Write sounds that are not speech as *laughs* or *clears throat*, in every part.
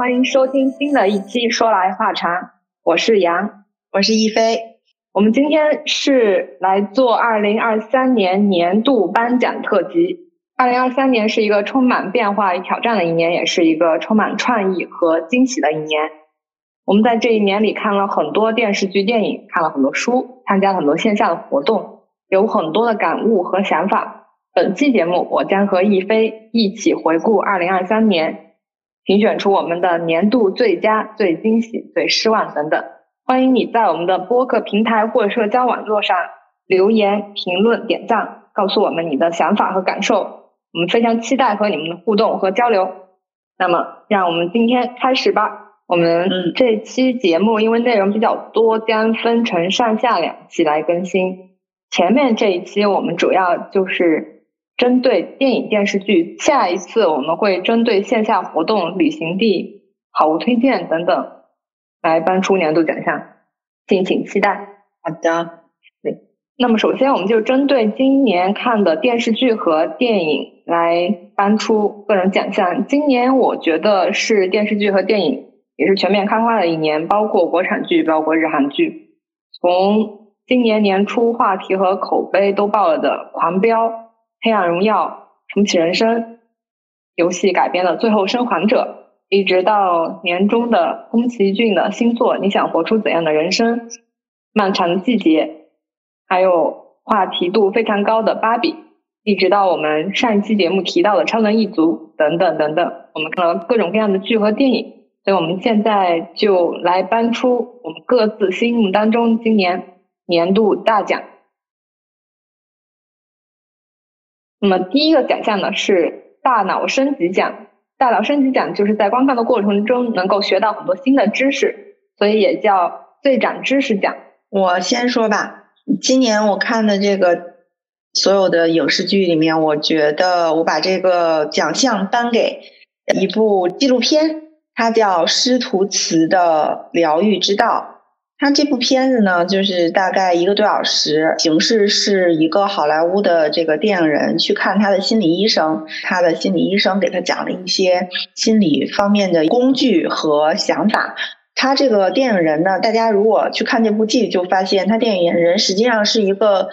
好，欢迎收听新的一期《说来话长》，我是杨，我是一飞。我们今天是来做二零二三年年度颁奖特辑。二零二三年是一个充满变化与挑战的一年，也是一个充满创意和惊喜的一年。我们在这一年里看了很多电视剧、电影，看了很多书，参加了很多线下的活动，有很多的感悟和想法。本期节目，我将和一飞一起回顾二零二三年。评选出我们的年度最佳、最惊喜、最失望等等。欢迎你在我们的播客平台或社交网络上留言、评论、点赞，告诉我们你的想法和感受。我们非常期待和你们的互动和交流。那么，让我们今天开始吧。我们这期节目因为内容比较多，将分成上下两期来更新。前面这一期我们主要就是。针对电影、电视剧，下一次我们会针对线下活动、旅行地、好物推荐等等来颁出年度奖项，敬请期待。好的，对。那么首先，我们就针对今年看的电视剧和电影来颁出个人奖项。今年我觉得是电视剧和电影也是全面开花的一年，包括国产剧，包括日韩剧。从今年年初话题和口碑都爆了的《狂飙》。《黑暗荣耀》重启人生游戏改编的《最后生还者》，一直到年终的宫崎骏的新作《你想活出怎样的人生》，《漫长的季节》，还有话题度非常高的《芭比》，一直到我们上一期节目提到的《超能一族》等等等等，我们看了各种各样的剧和电影，所以我们现在就来搬出我们各自心目当中今年年度大奖。那么第一个奖项呢是大脑升级奖，大脑升级奖就是在观看的过程中能够学到很多新的知识，所以也叫最长知识奖。我先说吧，今年我看的这个所有的影视剧里面，我觉得我把这个奖项颁给一部纪录片，它叫《师徒慈的疗愈之道》。他这部片子呢，就是大概一个多小时，形式是一个好莱坞的这个电影人去看他的心理医生，他的心理医生给他讲了一些心理方面的工具和想法。他这个电影人呢，大家如果去看这部剧，就发现他电影人实际上是一个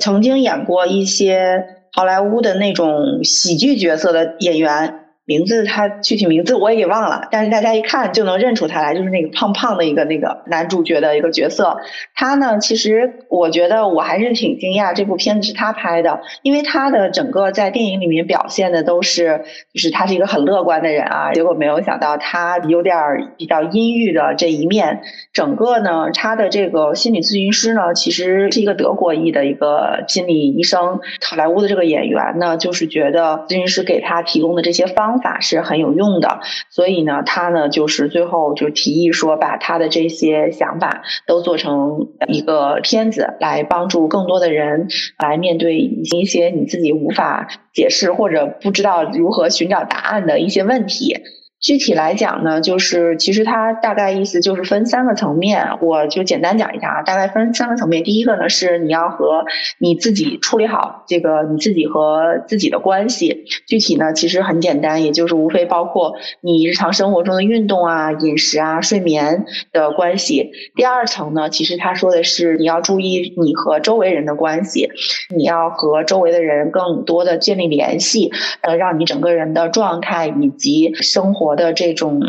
曾经演过一些好莱坞的那种喜剧角色的演员。名字他具体名字我也给忘了，但是大家一看就能认出他来，就是那个胖胖的一个那个男主角的一个角色。他呢，其实我觉得我还是挺惊讶，这部片子是他拍的，因为他的整个在电影里面表现的都是，就是他是一个很乐观的人啊。结果没有想到他有点比较阴郁的这一面。整个呢，他的这个心理咨询师呢，其实是一个德国裔的一个心理医生。好莱坞的这个演员呢，就是觉得咨询师给他提供的这些方。法是很有用的，所以呢，他呢就是最后就提议说，把他的这些想法都做成一个片子，来帮助更多的人来面对一些你自己无法解释或者不知道如何寻找答案的一些问题。具体来讲呢，就是其实它大概意思就是分三个层面，我就简单讲一下啊。大概分三个层面，第一个呢是你要和你自己处理好这个你自己和自己的关系。具体呢其实很简单，也就是无非包括你日常生活中的运动啊、饮食啊、睡眠的关系。第二层呢，其实他说的是你要注意你和周围人的关系，你要和周围的人更多的建立联系，呃，让你整个人的状态以及生活。我的这种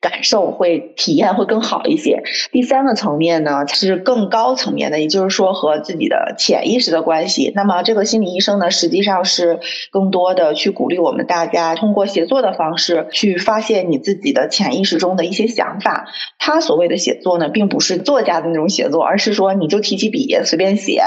感受会体验会更好一些。第三个层面呢是更高层面的，也就是说和自己的潜意识的关系。那么这个心理医生呢，实际上是更多的去鼓励我们大家通过写作的方式去发现你自己的潜意识中的一些想法。他所谓的写作呢，并不是作家的那种写作，而是说你就提起笔随便写。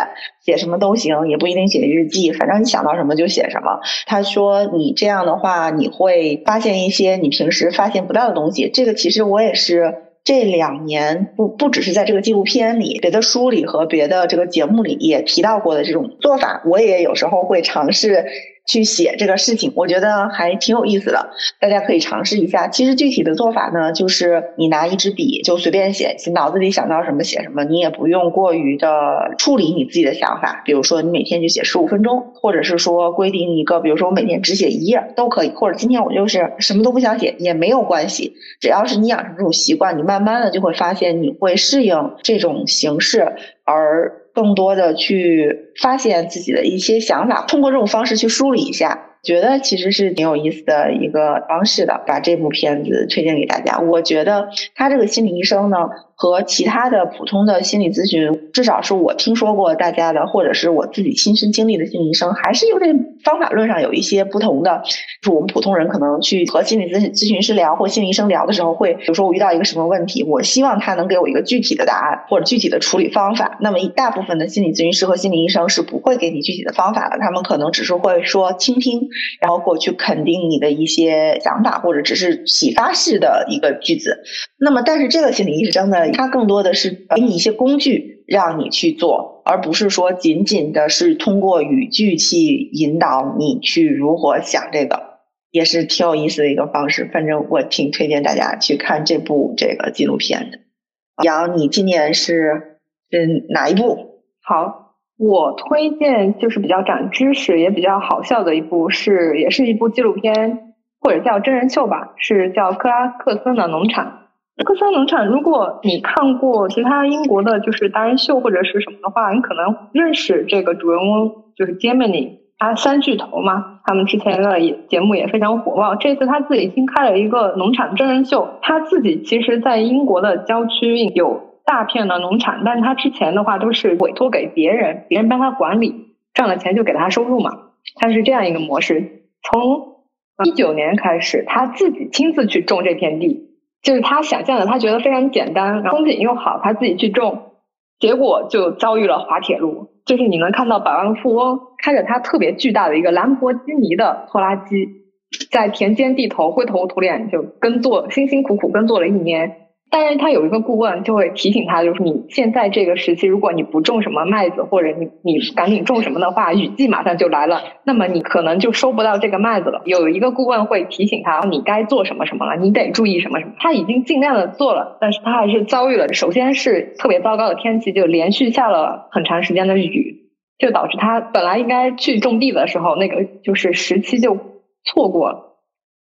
写什么都行，也不一定写日记，反正你想到什么就写什么。他说你这样的话，你会发现一些你平时发现不到的东西。这这个其实我也是这两年不不只是在这个纪录片里，别的书里和别的这个节目里也提到过的这种做法，我也有时候会尝试去写这个事情，我觉得还挺有意思的，大家可以尝试一下。其实具体的做法呢，就是你拿一支笔就随便写，脑子里想到什么写什么，你也不用过于的处理你自己的想法。比如说你每天就写十五分钟，或者是说规定一个，比如说我每天只写一页都可以，或者今天我就是什么都不想写也没有关系，只要是你养成这种习惯，你慢慢的就会发现你会适应这种形式，而。更多的去发现自己的一些想法，通过这种方式去梳理一下，觉得其实是挺有意思的一个方式的。把这部片子推荐给大家，我觉得他这个心理医生呢。和其他的普通的心理咨询，至少是我听说过大家的，或者是我自己亲身经历的心理医生，还是有点方法论上有一些不同的。就是我们普通人可能去和心理咨询咨询师聊或心理医生聊的时候，会比如说我遇到一个什么问题，我希望他能给我一个具体的答案或者具体的处理方法。那么一大部分的心理咨询师和心理医生是不会给你具体的方法的，他们可能只是会说倾听，然后过去肯定你的一些想法，或者只是启发式的一个句子。那么但是这个心理医生呢？它更多的是给你一些工具，让你去做，而不是说仅仅的是通过语句去引导你去如何想这个，也是挺有意思的一个方式。反正我挺推荐大家去看这部这个纪录片的。杨，你今年是是哪一部？好，我推荐就是比较长知识也比较好笑的一部，是也是一部纪录片或者叫真人秀吧，是叫《克拉克森的农场》。科森农场，如果你看过其他英国的，就是达人秀或者是什么的话，你可能认识这个主人翁，就是 Gemini，他三巨头嘛。他们之前的节目也非常火爆。这次他自己新开了一个农场真人秀，他自己其实在英国的郊区有大片的农场，但他之前的话都是委托给别人，别人帮他管理，赚了钱就给他收入嘛。他是这样一个模式。从一九年开始，他自己亲自去种这片地。就是他想象的，他觉得非常简单，风景又好，他自己去种，结果就遭遇了滑铁卢。就是你能看到百万富翁开着他特别巨大的一个兰博基尼的拖拉机，在田间地头灰头土脸就耕作，辛辛苦苦耕作了一年。但是他有一个顾问就会提醒他，就是你现在这个时期，如果你不种什么麦子，或者你你赶紧种什么的话，雨季马上就来了，那么你可能就收不到这个麦子了。有一个顾问会提醒他，你该做什么什么了，你得注意什么什么。他已经尽量的做了，但是他还是遭遇了，首先是特别糟糕的天气，就连续下了很长时间的雨，就导致他本来应该去种地的时候，那个就是时期就错过了。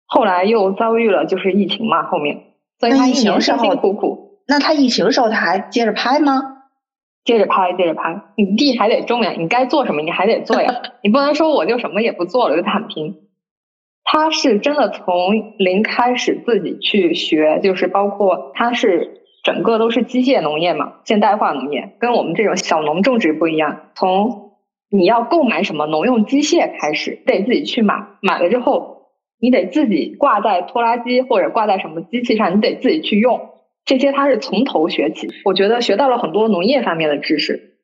后来又遭遇了就是疫情嘛，后面。所以他疫情时候苦苦，那他疫情的时候他还接着拍吗？接着拍，接着拍。你地还得种呀，你该做什么你还得做呀，*laughs* 你不能说我就什么也不做了就躺平。他是真的从零开始自己去学，就是包括他是整个都是机械农业嘛，现代化农业，跟我们这种小农种植不一样。从你要购买什么农用机械开始，得自己去买，买了之后。你得自己挂在拖拉机或者挂在什么机器上，你得自己去用。这些他是从头学起，我觉得学到了很多农业方面的知识。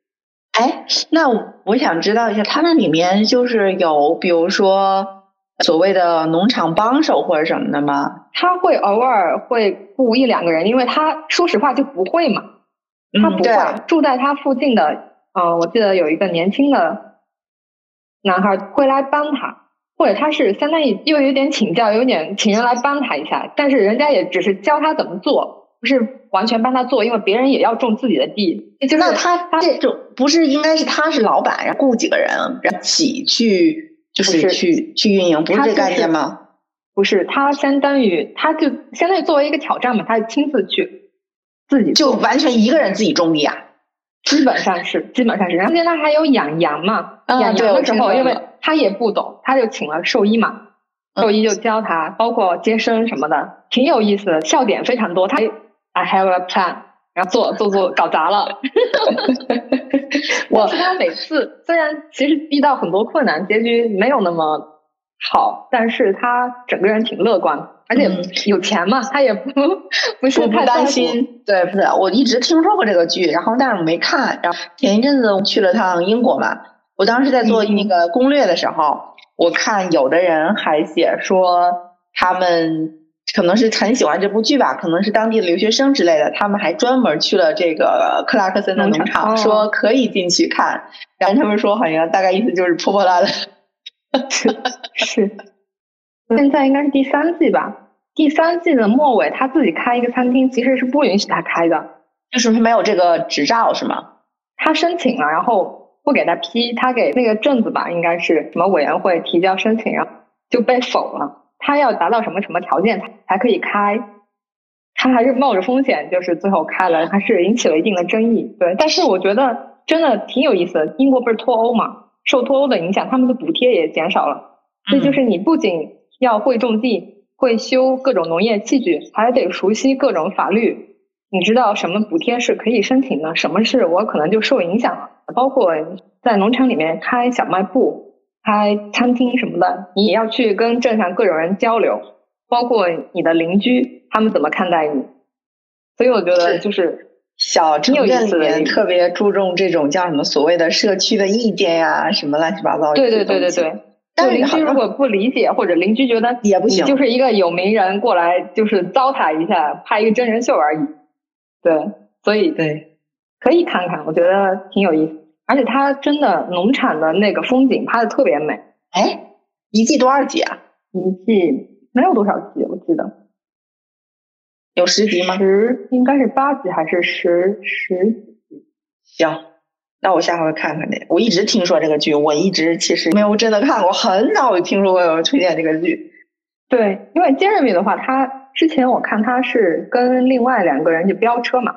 哎，那我想知道一下，他们里面就是有，比如说所谓的农场帮手或者什么的吗？他会偶尔会雇一两个人，因为他说实话就不会嘛，他不会。住在他附近的，呃，我记得有一个年轻的男孩会来帮他。或者他是相当于又有点请教，有点请人来帮他一下，但是人家也只是教他怎么做，不是完全帮他做，因为别人也要种自己的地。那他他这种不是应该是他是老板，然后雇几个人一起去，就是去去运营，不是这概念吗？不是，他相当于他就相当于作为一个挑战嘛，他亲自去自己就完全一个人自己种地啊。基本上是，基本上是。然后现在还有养羊嘛？养羊的时候，因为他也不懂，他就请了兽医嘛，兽医就教他，包括接生什么的，挺有意思的，笑点非常多。他 I have a plan，然后做做做搞砸了。*laughs* 我是他每次虽然其实遇到很多困难，结局没有那么好，但是他整个人挺乐观。而且有钱嘛，他也不不是太担心。对，不是，我一直听说过这个剧，然后但是我没看。然后前一阵子去了趟英国嘛，我当时在做那个攻略的时候，我看有的人还写说他们可能是很喜欢这部剧吧，可能是当地的留学生之类的，他们还专门去了这个克拉克森的农场，说可以进去看。然后他们说好像大概意思就是破破烂烂。是是，现在应该是第三季吧？第三季的末尾，他自己开一个餐厅，其实是不允许他开的，就是他没有这个执照，是吗？他申请了，然后不给他批，他给那个镇子吧，应该是什么委员会提交申请，然后就被否了。他要达到什么什么条件才才可以开？他还是冒着风险，就是最后开了，还是引起了一定的争议。对，但是我觉得真的挺有意思的。英国不是脱欧嘛，受脱欧的影响，他们的补贴也减少了。所以就是你不仅要会种地，会修各种农业器具，还得熟悉各种法律。你知道什么补贴是可以申请的，什么是我可能就受影响了。包括在农场里面开小卖部、开餐厅什么的，你也要去跟镇上各种人交流，包括你的邻居他们怎么看待你。所以我觉得就是小城镇里面特别注重这种叫什么所谓的社区的意见呀，什么乱七八糟。对对对对对。但邻居如果不理解，或者邻居觉得也不行，就是一个有名人过来就是糟蹋一下，拍一个真人秀而已。对，所以对，可以看看，我觉得挺有意思。而且它真的农场的那个风景拍的特别美。哎，一季多少集啊？一季没有多少集，我记得有十集吗？十应该是八集还是十十集？行。那我下回看看那，我一直听说这个剧，我一直其实没有真的看过，很早就听说过有人推荐这个剧。对，因为《Jeremy》的话，他之前我看他是跟另外两个人就飙车嘛，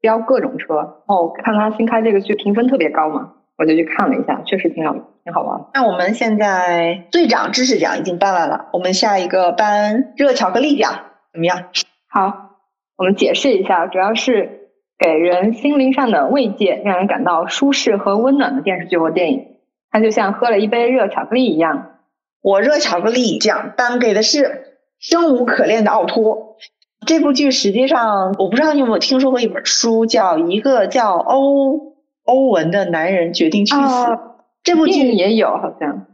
飙各种车，然后看他新开这个剧评分特别高嘛，我就去看了一下，确实挺好，挺好玩。那我们现在队长知识奖已经颁完了，我们下一个颁热巧克力奖怎么样？好，我们解释一下，主要是。给人心灵上的慰藉，让人感到舒适和温暖的电视剧或电影，它就像喝了一杯热巧克力一样。我热巧克力奖颁给的是《生无可恋的奥托》这部剧。实际上，我不知道你有没有听说过一本书，叫《一个叫欧欧文的男人决定去死》。这部剧也有，好像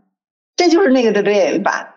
这就是那个的电影版。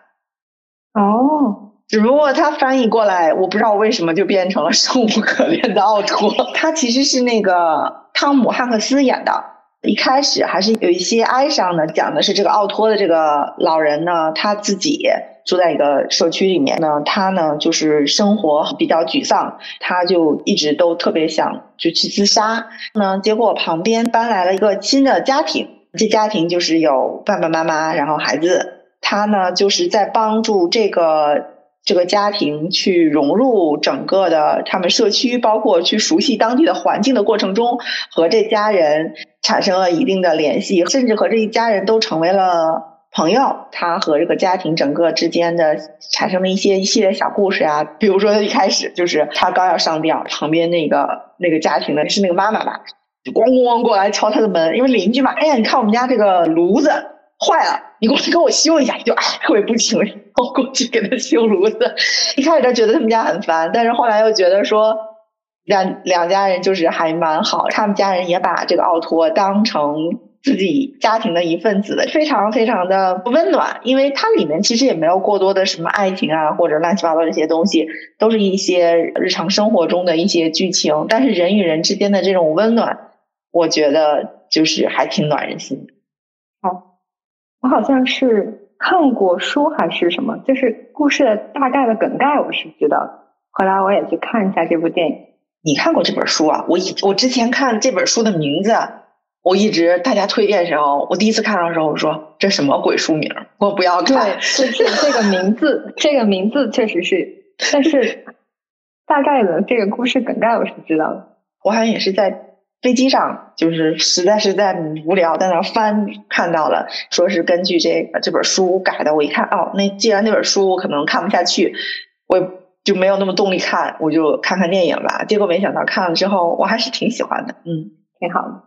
哦。只不过他翻译过来，我不知道为什么就变成了生无可恋的奥托。*laughs* 他其实是那个汤姆汉克斯演的，一开始还是有一些哀伤的，讲的是这个奥托的这个老人呢，他自己住在一个社区里面呢，他呢就是生活比较沮丧，他就一直都特别想就去自杀。那结果旁边搬来了一个新的家庭，这家庭就是有爸爸妈妈，然后孩子，他呢就是在帮助这个。这个家庭去融入整个的他们社区，包括去熟悉当地的环境的过程中，和这家人产生了一定的联系，甚至和这一家人都成为了朋友。他和这个家庭整个之间的产生了一些一系列小故事啊，比如说一开始就是他刚要上吊，旁边那个那个家庭的是那个妈妈吧，就咣咣咣过来敲他的门，因为邻居嘛，哎呀，你看我们家这个炉子。坏了，你过去给我修一下，就哎特别不情愿，我过去给他修炉子。一开始他觉得他们家很烦，但是后来又觉得说两两家人就是还蛮好，他们家人也把这个奥托当成自己家庭的一份子，非常非常的温暖。因为它里面其实也没有过多的什么爱情啊或者乱七八糟这些东西，都是一些日常生活中的一些剧情。但是人与人之间的这种温暖，我觉得就是还挺暖人心的。我好像是看过书还是什么，就是故事的大概的梗概我是知道的。后来我也去看一下这部电影。你看过这本书啊？我以我之前看这本书的名字，我一直大家推荐的时候，我第一次看到的时候，我说这什么鬼书名？我不要看。对，是这个名字，这个名字确实是，但是大概的这个故事梗概我是知道的。*laughs* 我好像也是在。飞机上就是实在是在无聊，在那翻看到了，说是根据这个这本书改的。我一看，哦，那既然那本书我可能看不下去，我就没有那么动力看，我就看看电影吧。结果没想到看了之后，我还是挺喜欢的，嗯，挺好的。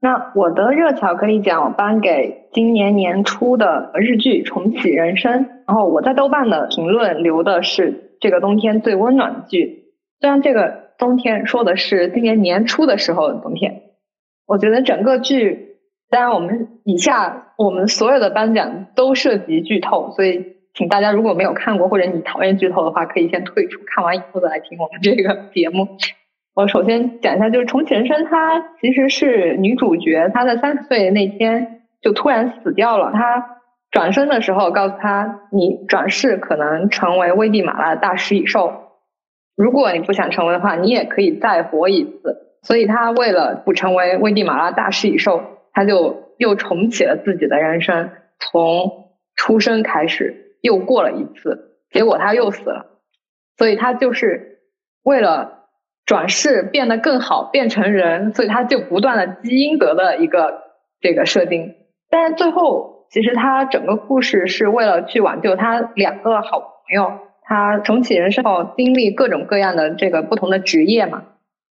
那我的热巧克力奖颁给今年年初的日剧《重启人生》，然后我在豆瓣的评论留的是这个冬天最温暖的剧，虽然这个。冬天说的是今年年初的时候的冬天，我觉得整个剧，当然我们以下我们所有的颁奖都涉及剧透，所以请大家如果没有看过或者你讨厌剧透的话，可以先退出，看完以后再来听我们这个节目。我首先讲一下，就是重启人生，它其实是女主角她在三十岁那天就突然死掉了，她转身的时候告诉他，你转世可能成为危地马拉的大食蚁兽，如果你不想成为的话，你也可以再活一次。所以他为了不成为危地马拉大食蚁兽，他就又重启了自己的人生，从出生开始又过了一次，结果他又死了。所以他就是为了转世变得更好，变成人，所以他就不断的积阴德的一个这个设定。但是最后，其实他整个故事是为了去挽救他两个好朋友，他重启人生后经历各种各样的这个不同的职业嘛。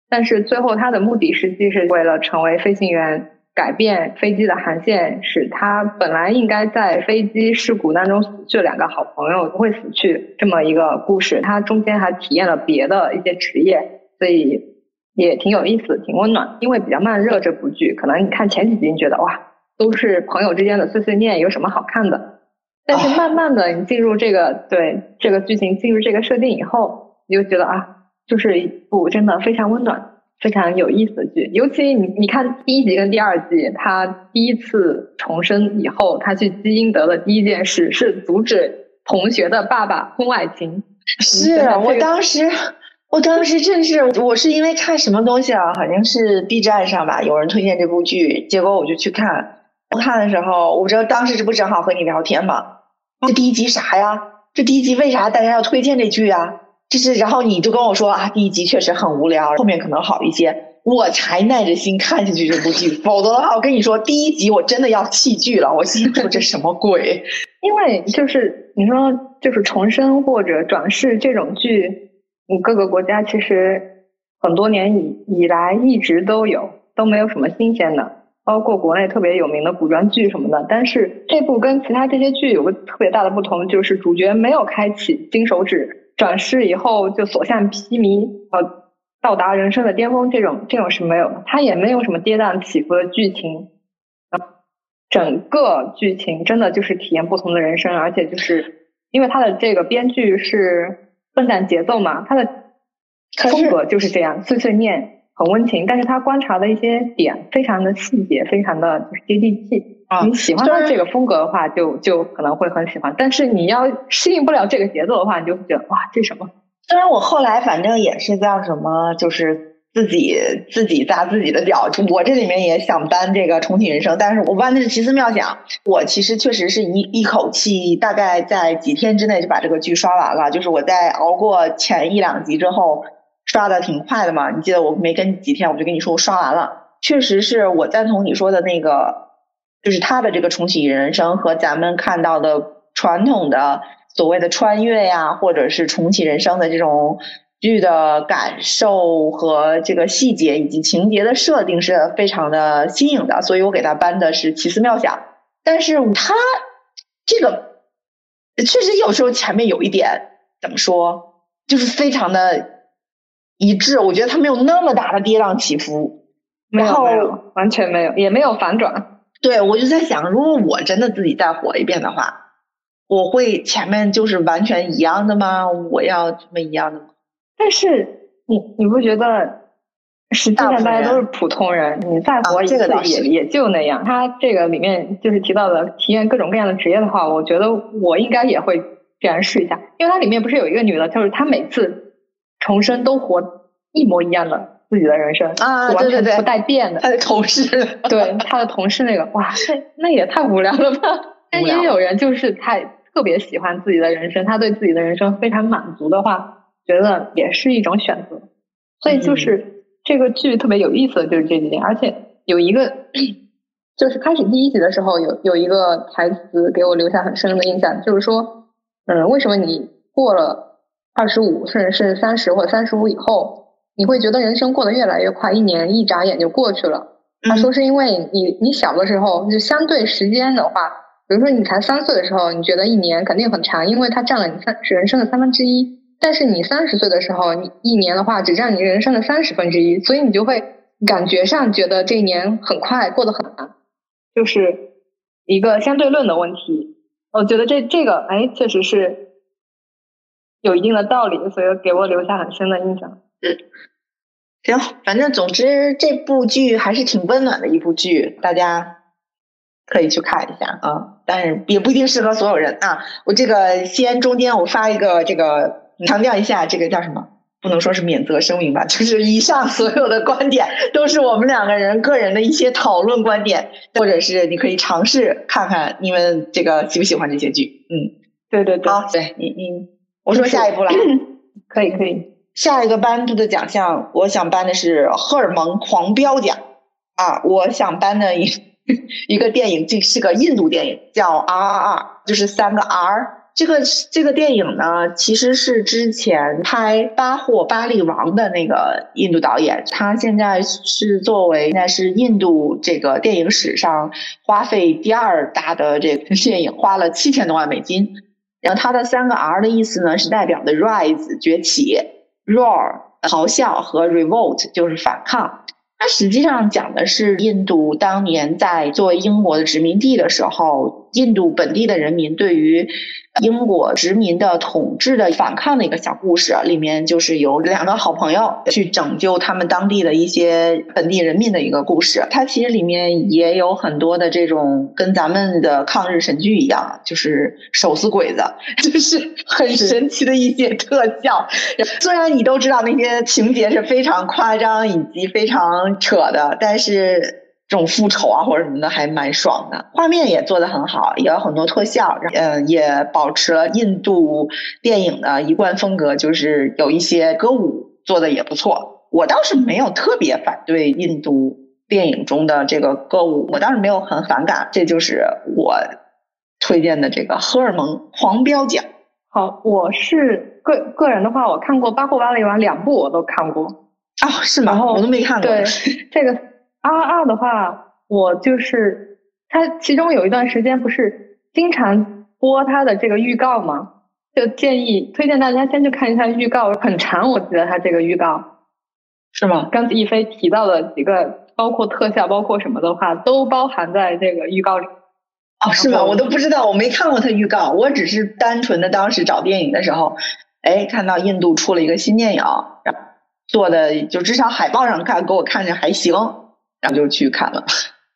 但是最后，他的目的实际是为了成为飞行员，改变飞机的航线，使他本来应该在飞机事故当中死去的两个好朋友不会死去。这么一个故事，他中间还体验了别的一些职业，所以也挺有意思，挺温暖。因为比较慢热，这部剧可能你看前几集，觉得哇，都是朋友之间的碎碎念，有什么好看的？但是慢慢的，你进入这个对这个剧情进入这个设定以后，你就觉得啊。就是一部真的非常温暖、非常有意思的剧，尤其你你看第一集跟第二集，他第一次重生以后，他去基因德的第一件事是阻止同学的爸爸婚外情。是我当时，我当时真是我是因为看什么东西啊？好像是 B 站上吧，有人推荐这部剧，结果我就去看。我看的时候，我知道当时这不正好和你聊天吗？这第一集啥呀？这第一集为啥大家要推荐这剧啊？就是，然后你就跟我说啊，第一集确实很无聊，后面可能好一些，我才耐着心看下去这部剧。否则的话，我跟你说，第一集我真的要弃剧了。我心说这什么鬼？*laughs* 因为就是你说，就是重生或者转世这种剧，你，各个国家其实很多年以以来一直都有，都没有什么新鲜的。包括国内特别有名的古装剧什么的，但是这部跟其他这些剧有个特别大的不同，就是主角没有开启金手指。转世以后就所向披靡，呃，到达人生的巅峰，这种这种是没有的。它也没有什么跌宕起伏的剧情，整个剧情真的就是体验不同的人生，而且就是因为他的这个编剧是笨蛋节奏嘛，他的风格就是这样，碎碎念，很温情，但是他观察的一些点非常的细节，非常的就是接地气。你喜欢他这个风格的话，就就可能会很喜欢。但是你要适应不了这个节奏的话，你就会觉得哇，这什么？虽然我后来反正也是叫什么，就是自己自己砸自己的脚。我这里面也想搬这个重启人生，但是我搬的是奇思妙想。我其实确实是一一口气，大概在几天之内就把这个剧刷完了。就是我在熬过前一两集之后，刷的挺快的嘛。你记得我没跟几天，我就跟你说我刷完了。确实是我赞同你说的那个。就是他的这个重启人生和咱们看到的传统的所谓的穿越呀，或者是重启人生的这种剧的感受和这个细节以及情节的设定是非常的新颖的，所以我给他颁的是奇思妙想。但是他这个确实有时候前面有一点怎么说，就是非常的一致。我觉得他没有那么大的跌宕起伏，没有没有完全没有，也没有反转。对，我就在想，如果我真的自己再活一遍的话，我会前面就是完全一样的吗？我要这么一样的吗？但是你你不觉得，实际上大家都是普通人，你再活一次也也就那样。他这个里面就是提到的体验各种各样的职业的话，我觉得我应该也会这样试一下，因为它里面不是有一个女的，就是她每次重生都活一模一样的。自己的人生啊，完全不带变的。他的同事，对他的同事那个，哇，那那也太无聊了吧！但也有人就是他特别喜欢自己的人生，他对自己的人生非常满足的话，觉得也是一种选择。所以就是这个剧特别有意思的就是这几点，而且有一个 *clears throat* 就是开始第一集的时候有有一个台词给我留下很深的印象，就是说，嗯，为什么你过了二十五，甚至是三十或三十五以后？你会觉得人生过得越来越快，一年一眨眼就过去了。他说是因为你你小的时候就相对时间的话，比如说你才三岁的时候，你觉得一年肯定很长，因为它占了你三人生的三分之一。但是你三十岁的时候，你一年的话只占你人生的三十分之一，所以你就会感觉上觉得这一年很快，过得很难，就是一个相对论的问题。我觉得这这个哎，确实是有一定的道理，所以给我留下很深的印象。嗯，行，反正总之这部剧还是挺温暖的一部剧，大家可以去看一下啊，但是也不一定适合所有人啊。我这个先中间我发一个这个强调一下，这个叫什么？不能说是免责声明吧，就是以上所有的观点都是我们两个人个人的一些讨论观点，或者是你可以尝试看看你们这个喜不喜欢这些剧。嗯，对对对，好，对你你，我说下一步了，*clears throat* 可以可以，下一个颁布的奖项，我想颁的是荷尔蒙狂飙奖啊，我想颁的一 *laughs* 一个电影，这是个印度电影，叫 R R R，就是三个 R。这个这个电影呢，其实是之前拍《巴霍巴利王》的那个印度导演，他现在是作为现在是印度这个电影史上花费第二大的这个电影，花了七千多万美金。然后它的三个 R 的意思呢，是代表的 Rise 崛起，Roar 咆哮和 Revolt 就是反抗。它实际上讲的是印度当年在作为英国的殖民地的时候，印度本地的人民对于英国殖民的统治的反抗的一个小故事，里面就是有两个好朋友去拯救他们当地的一些本地人民的一个故事。它其实里面也有很多的这种跟咱们的抗日神剧一样，就是手撕鬼子，*laughs* 就是很神奇的一些特效。虽然你都知道那些情节是非常夸张以及非常扯的，但是。这种复仇啊或者什么的还蛮爽的，画面也做得很好，也有很多特效，嗯，也保持了印度电影的一贯风格，就是有一些歌舞做的也不错。我倒是没有特别反对印度电影中的这个歌舞，我倒是没有很反感。这就是我推荐的这个荷尔蒙狂飙奖。好，我是个个人的话，我看过《巴霍巴利王》两部，我都看过。哦，是吗？我都没看过。对，这个。R 二的话，我就是它其中有一段时间不是经常播它的这个预告吗？就建议推荐大家先去看一下预告，很长，我记得它这个预告是吗？刚才一飞提到的几个，包括特效，包括什么的话，都包含在这个预告里。哦，是吗？我都不知道，我没看过它预告，我只是单纯的当时找电影的时候，哎，看到印度出了一个新电影，做的就至少海报上看，给我看着还行。然后就去看了，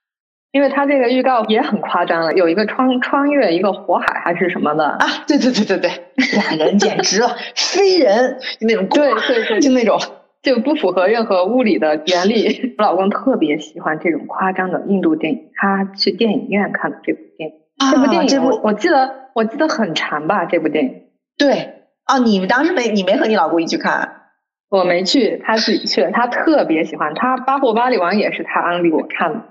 *laughs* 因为他这个预告也很夸张了，有一个穿穿越一个火海还是什么的啊！对对对对对，俩人简直了，*laughs* 飞人那种，对对对，就那种就不符合任何物理的原理。我 *laughs* 老公特别喜欢这种夸张的印度电影，他去电影院看的这部电影。这部电影，这部我记得我记得很长吧？这部电影。对，啊，你们当时没你没和你老公一起看。我没去，他自己去了。他特别喜欢，他《巴霍巴利王》也是他安利我看的。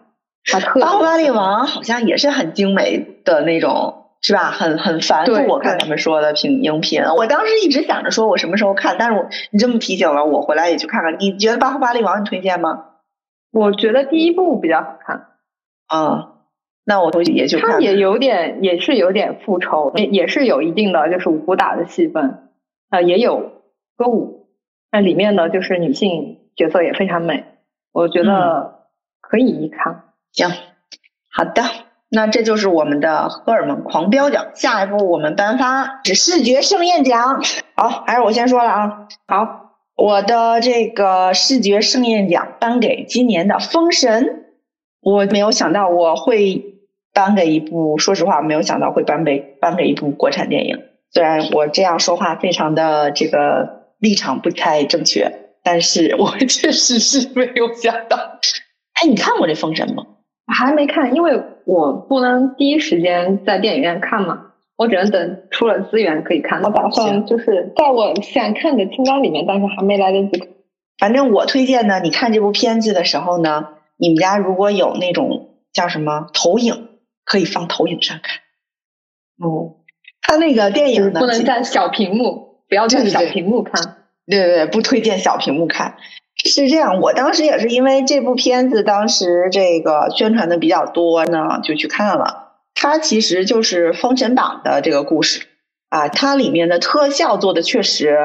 他特巴霍巴利王好像也是很精美的那种，是吧？很很繁复。我看他们说的评影评，我当时一直想着说我什么时候看，但是我你这么提醒了，我回来也去看看。你觉得《巴霍巴利王》你推荐吗？我觉得第一部比较好看。啊，那我回去也去看。他也有点，也是有点复仇，也也是有一定的就是武打的戏份，呃，也有歌舞。那里面呢，就是女性角色也非常美，我觉得可以一看。行，好的，那这就是我们的荷尔蒙狂飙奖。下一步我们颁发是视觉盛宴奖。好，还是我先说了啊。好，我的这个视觉盛宴奖颁给今年的《封神》。我没有想到我会颁给一部，说实话，没有想到会颁给颁给一部国产电影。虽然我这样说话非常的这个。立场不太正确，但是我 *laughs* 确实是没有想到。哎，你看过这《封神》吗？我还没看，因为我不能第一时间在电影院看嘛，我只能等出了资源可以看。我打算就是在我想看的清单里面，但是还没来得及。反正我推荐呢，你看这部片子的时候呢，你们家如果有那种叫什么投影，可以放投影上看。哦，他那个电影呢，不能在小屏幕。不要在小屏幕看，对对对，不推荐小屏幕看。是这样，我当时也是因为这部片子当时这个宣传的比较多呢，就去看了。它其实就是《封神榜》的这个故事啊，它里面的特效做的确实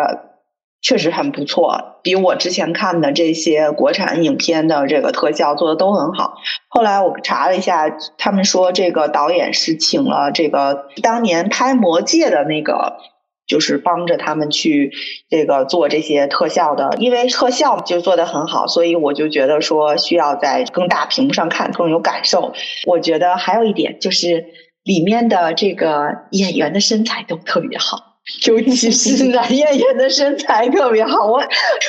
确实很不错，比我之前看的这些国产影片的这个特效做的都很好。后来我查了一下，他们说这个导演是请了这个当年拍《魔戒》的那个。就是帮着他们去这个做这些特效的，因为特效就做得很好，所以我就觉得说需要在更大屏幕上看更有感受。我觉得还有一点就是里面的这个演员的身材都特别好，尤其是 *laughs* 男演员的身材特别好。我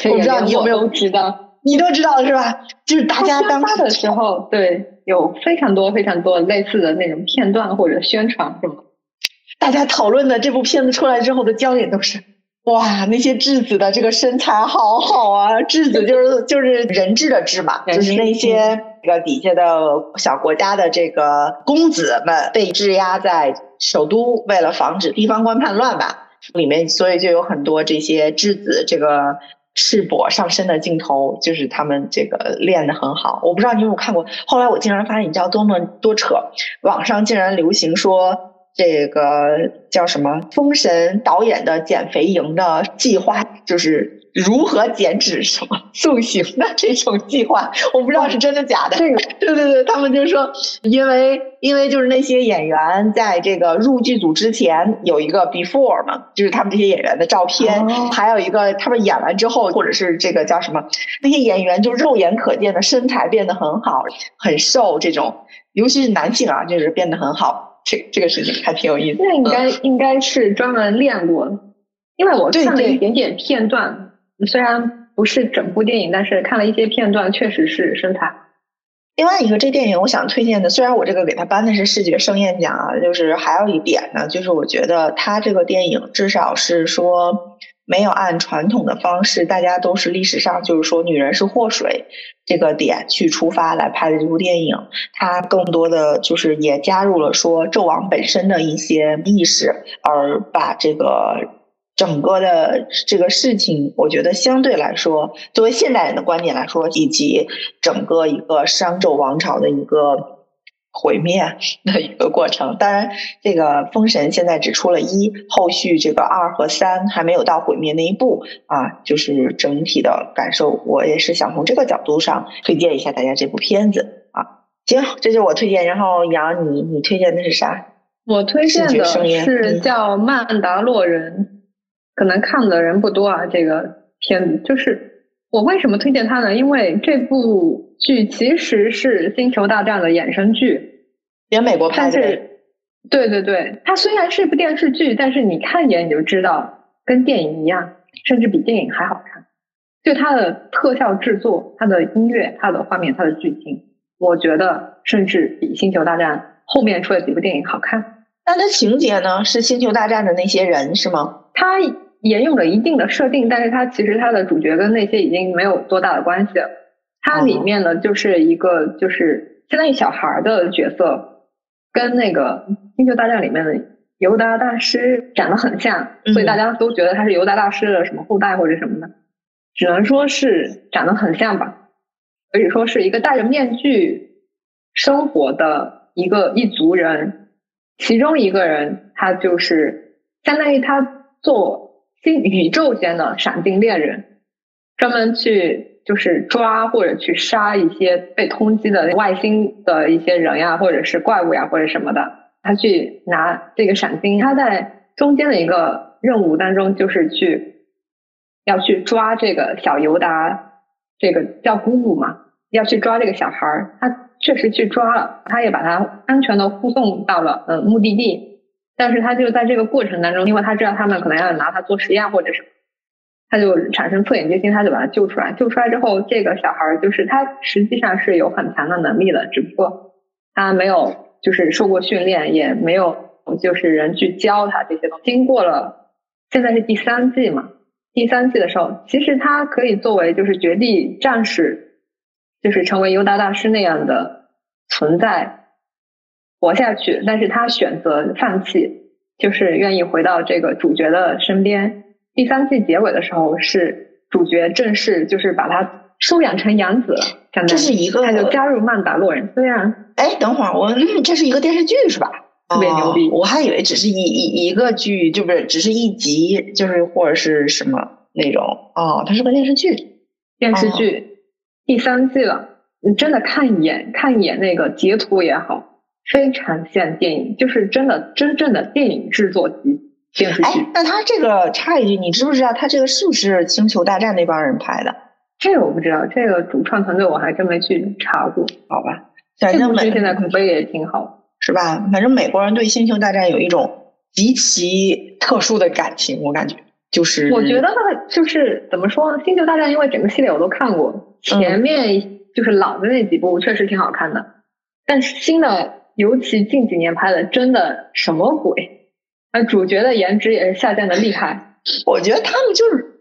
我不知道你有没有知道，你都知道是吧？就是大家当时的时候，对，有非常多非常多类似的那种片段或者宣传什么。大家讨论的这部片子出来之后的焦点都是，哇，那些质子的这个身材好好啊！质子就是就是人质的质嘛，就是那些这个底下的小国家的这个公子们被质押在首都，为了防止地方官叛乱吧，里面所以就有很多这些质子这个赤膊上身的镜头，就是他们这个练的很好。我不知道你有没有看过，后来我竟然发现，你知道多么多扯，网上竟然流行说。这个叫什么？封神导演的减肥营的计划，就是如何减脂什么塑形的这种计划，我不知道是真的假的。*laughs* 这个，对对对，他们就说，因为因为就是那些演员在这个入剧组之前有一个 before 嘛，就是他们这些演员的照片，还有一个他们演完之后，或者是这个叫什么，那些演员就肉眼可见的身材变得很好，很瘦，这种尤其是男性啊，就是变得很好。这这个事情还挺有意思。那应该应该是专门练过，因为我看了一点点片段，虽然不是整部电影，但是看了一些片段，确实是身材。另外一个，这电影我想推荐的，虽然我这个给他颁的是视觉盛宴奖啊，就是还有一点呢，就是我觉得他这个电影至少是说。没有按传统的方式，大家都是历史上就是说女人是祸水这个点去出发来拍的这部电影，它更多的就是也加入了说纣王本身的一些意识，而把这个整个的这个事情，我觉得相对来说，作为现代人的观点来说，以及整个一个商纣王朝的一个。毁灭 *laughs* 的一个过程，当然，这个《封神》现在只出了一，后续这个二和三还没有到毁灭那一步啊。就是整体的感受，我也是想从这个角度上推荐一下大家这部片子啊。行，这就是我推荐。然后杨，你你推荐的是啥？我推荐的是叫《曼达洛人》，可能看的人不多啊。这个片子就是我为什么推荐它呢？因为这部。剧其实是《星球大战》的衍生剧，连美国拍的。对对对，它虽然是一部电视剧，但是你看一眼你就知道，跟电影一样，甚至比电影还好看。就它的特效制作、它的音乐、它的画面、它的剧情，我觉得甚至比《星球大战》后面出的几部电影好看。那它情节呢？是《星球大战》的那些人是吗？它沿用了一定的设定，但是它其实它的主角跟那些已经没有多大的关系了。它里面呢，就是一个就是相当于小孩的角色，跟那个《星球大战》里面的尤达大师长得很像，所以大家都觉得他是尤达大师的什么后代或者什么的，只能说是长得很像吧。可以说是一个戴着面具生活的一个一族人，其中一个人他就是相当于他做星宇宙间的闪电猎人，专门去。就是抓或者去杀一些被通缉的外星的一些人呀，或者是怪物呀，或者什么的。他去拿这个闪金，他在中间的一个任务当中，就是去要去抓这个小尤达，这个叫姑姑嘛，要去抓这个小孩儿。他确实去抓了，他也把他安全的护送到了呃目的地。但是他就在这个过程当中，因为他知道他们可能要拿他做实验或者什么。他就产生恻隐之心，他就把他救出来。救出来之后，这个小孩儿就是他，实际上是有很强的能力的，只不过他没有就是受过训练，也没有就是人去教他这些东西。经过了现在是第三季嘛，第三季的时候，其实他可以作为就是绝地战士，就是成为尤达大师那样的存在活下去，但是他选择放弃，就是愿意回到这个主角的身边。第三季结尾的时候，是主角正式就是把他收养成养子了。这是一个，他就加入曼达洛人。虽然，哎，等会儿我，这是一个电视剧是吧？特别牛逼，我还以为只是一一一个剧，就不是只是一集，就是或者是什么那种。哦，它是个电视剧，电视剧第三季了。你真的看一眼，看一眼那个截图也好，非常像电影，就是真的真正的电影制作机。电视剧。哎，那他这个插一句，你知不知道他这个是不是《星球大战》那帮人拍的？这个我不知道，这个主创团队我还真没去查过。好吧，这反正美部剧现在口碑也挺好。是吧？反正美国人对《星球大战》有一种极其特殊的感情，我感觉就是我觉得就是怎么说，《星球大战》因为整个系列我都看过，前面就是老的那几部确实挺好看的，但是新的，尤其近几年拍的，真的什么鬼？那主角的颜值也是下降的厉害。我觉得他们就是